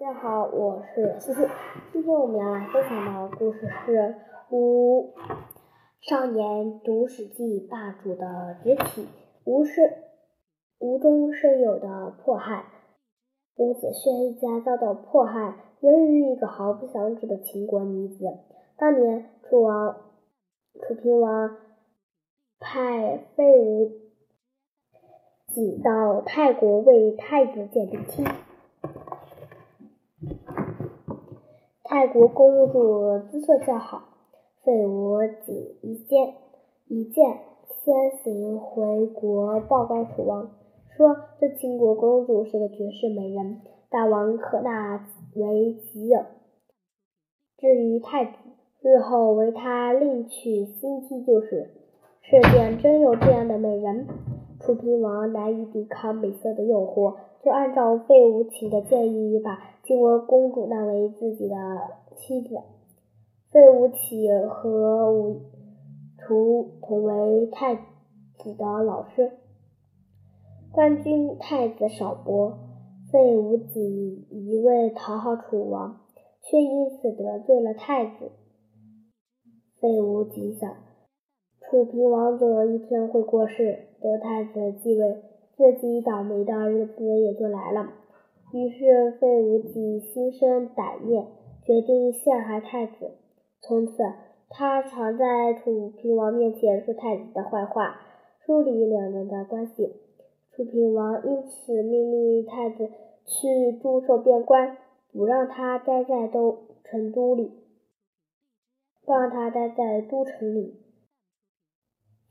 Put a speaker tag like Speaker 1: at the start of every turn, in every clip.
Speaker 1: 大家好，我是思思。今天我们要来分享的故事是吴少年读史记霸主的崛起，吴是吴中生有的迫害。伍子胥一家遭到迫害，源于一个毫不相知的秦国女子。当年楚王楚平王派费无己到泰国为太子建兵厅。泰国公主姿色较好，费无己一见一见，先行回国报告楚王，说这秦国公主是个绝世美人，大王可纳为己有。至于太子，日后为他另娶新妻就是。世间真有这样的美人？楚平王难以抵抗美色的诱惑。就按照费无情的建议，把晋国公主纳为自己的妻子。费无起和吴楚同为太子的老师。官军太子少伯，费无己一味讨好楚王，却因此得罪了太子。费无极想，楚平王总有一天会过世，得太子继位。自己倒霉的日子也就来了，于是费无忌心生歹念，决定陷害太子。从此，他常在楚平王面前说太子的坏话，疏离两人的关系。楚平王因此命令太子去驻守边关，不让他待在都成都里，不让他待在都城里。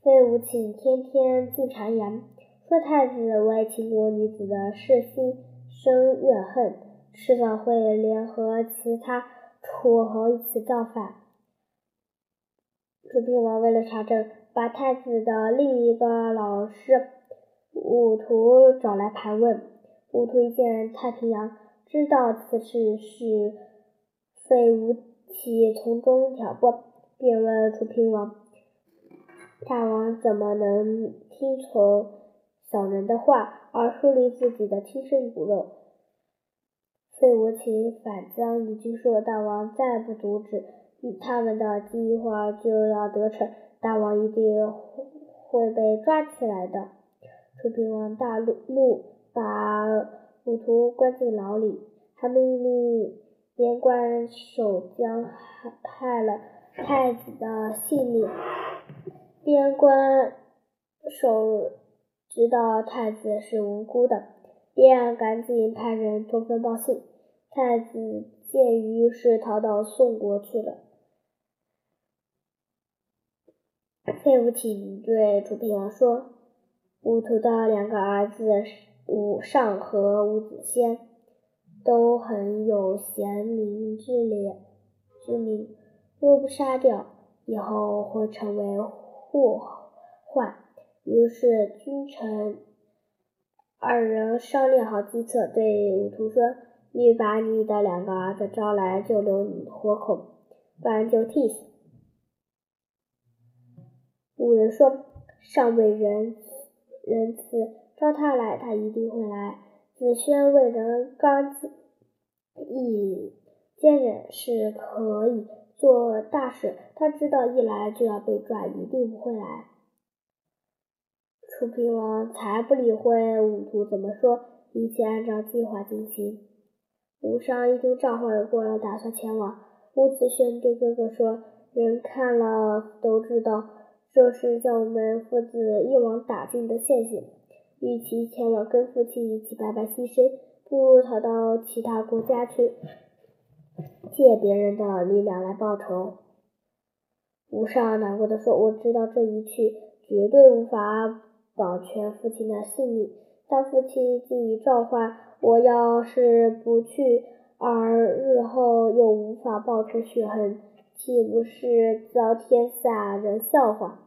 Speaker 1: 费无请天天进谗言。说太子为秦国女子的事心生怨恨，迟早会联合其他楚侯一起造反。楚平王为了查证，把太子的另一个老师伍图找来盘问。伍图一见太平洋，知道此事是费无忌从中挑拨，便问楚平王：“大王怎么能听从？”小人的话而树立自己的亲生骨肉，费无情反将一句说：“大王再不阻止，他们的。计划就要得逞，大王一定会被抓起来的。”楚平王大怒，怒把伍图关进牢里，还命令边关守将害了太子的。性命。边关守。知道太子是无辜的，便赶紧派人通风报信。太子见于是逃到宋国去了。费无请对楚平王说：“伍图的两个儿子伍尚和伍子胥都很有贤明之列之名，若不杀掉，以后会成为祸患。”于是，君臣二人商量好计策，对武图说：“你把你的两个儿子招来，就留活口，不然就替死。”五人说：“上位仁仁慈，招他来，他一定会来。”子轩为人刚毅坚韧，是可以做大事。他知道一来就要被抓，一定不会来。楚平王才不理会伍图怎么说，一切按照计划进行。吴尚一听召唤过来，打算前往。伍子胥对哥哥说：“人看了都知道，这是叫我们父子一网打尽的陷阱。与其前往跟父亲一起白白牺牲，不如逃到其他国家去，借别人的力量来报仇。”吴尚难过的说：“我知道这一去，绝对无法。”保全父亲的性命，但父亲既已召唤，我要是不去，而日后又无法报仇雪恨，岂不是遭天下人笑话？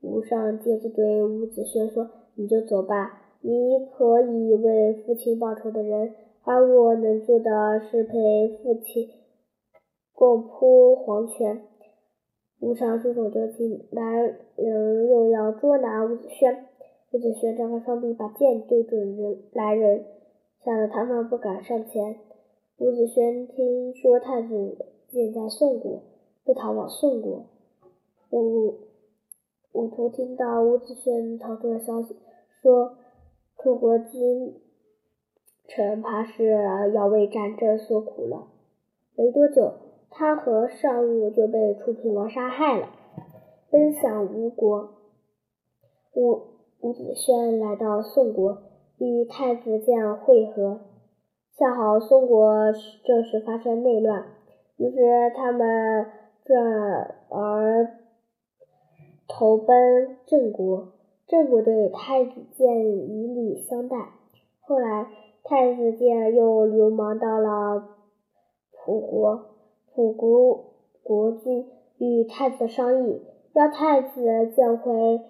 Speaker 1: 吴尚接着对伍子胥说：“你就走吧，你可以为父亲报仇的人，而我能做的是陪父亲共铺黄泉。”吴尚束手就擒，来人又要捉拿伍子胥。伍子胥张开双臂，把剑对准人来人，吓得他们不敢上前。伍子胥听说太子建在宋国，就逃往宋国。伍伍图听到伍子胥逃脱的消息，说楚国君臣怕是要为战争所苦了。没多久，他和尚武就被楚平王杀害了，奔向吴国。伍伍子胥来到宋国，与太子建会合。恰好宋国这时发生内乱，于是他们转而投奔郑国。郑国对太子建以礼相待。后来，太子建又流亡到了蒲国，楚国国君与太子商议，要太子建回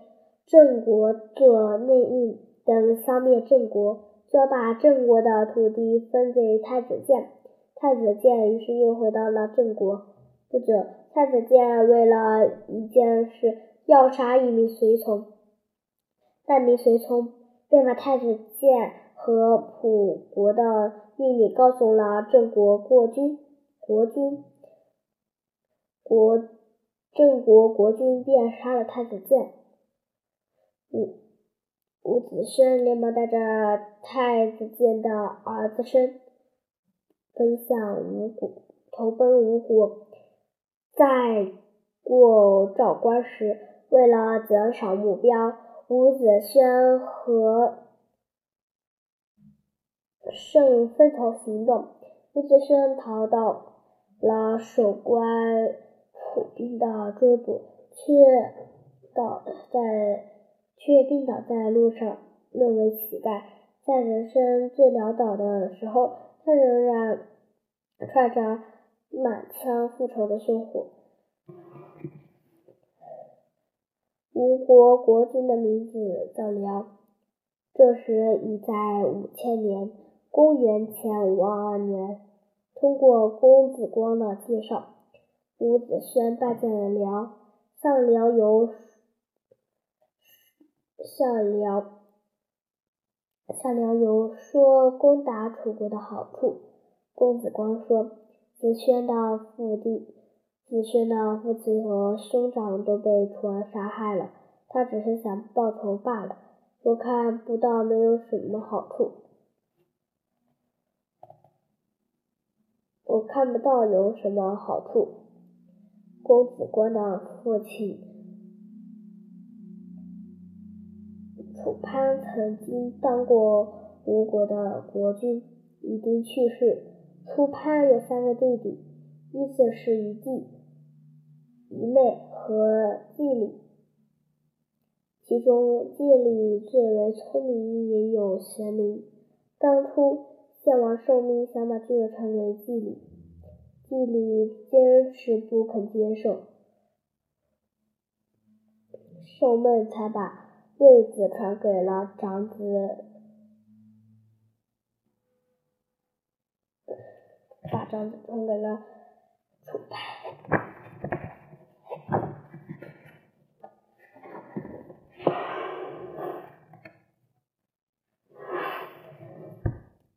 Speaker 1: 郑国做内应，等消灭郑国，就把郑国的土地分给太子建。太子建于是又回到了郑国。不久，太子建为了一件事要杀一名随从。那名随从便把太子建和楚国的秘密告诉了郑国国君，国君国郑国国君便杀了太子建。伍伍子胥连忙带着太子建的儿子申奔向吴国，投奔吴国。在过赵关时，为了减少目标。伍子胥和胜分头行动。伍子胥逃到了守关楚兵的追捕，却倒在却病倒在路上，沦为乞丐。在人生最潦倒的时候，他仍然揣着满腔复仇的胸火。吴国国君的名字叫梁，这时已在五千年，公元前五二二年。通过公子光的介绍，伍子胥拜见了辽，向辽游向辽向辽游说攻打楚国的好处。公子光说：“子胥的父弟。”子胥的父亲和兄长都被楚儿杀害了，他只是想报仇罢了。我看不到没有什么好处，我看不到有什么好处。公子光的父亲楚潘曾经当过吴国的国君，已经去世。楚潘有三个弟弟，依次是于季。仪妹和季礼，其中季礼最为聪明，也有贤明。当初献王受命想把这个传给季礼，季礼坚持不肯接受，受闷才把位子传给了长子，把长子传给了楚派。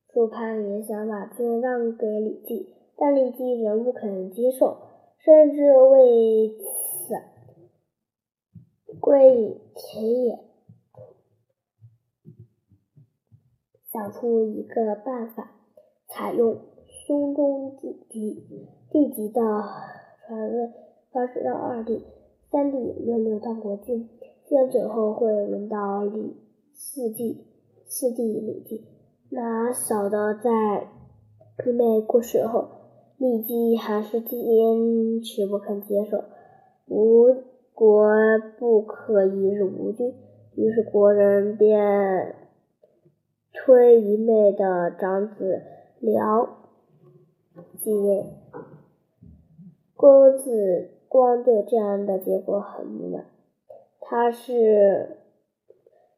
Speaker 1: 楚潘也想把尊让给李绩，但李绩仍不肯接受，甚至为此归田野，想出一个办法，采用兄终弟及弟及的传位方式，让二弟、三弟轮流当国君，这样最后会轮到李四弟、四弟李绩。那小的在弟妹过世后，立即还是坚持不肯接受，吴国不可一日无君，于是国人便推一妹的长子辽继位。公子光对这样的结果很不满，他是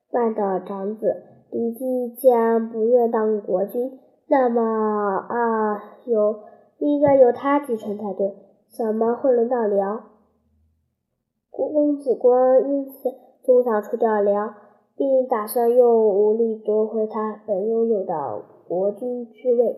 Speaker 1: 范的长子。李绩既然不愿当国君，那么啊，有应该由他继承才对，怎么会轮到辽？公子光因此就想除掉辽，并打算用武力夺回他本拥有的国君之位。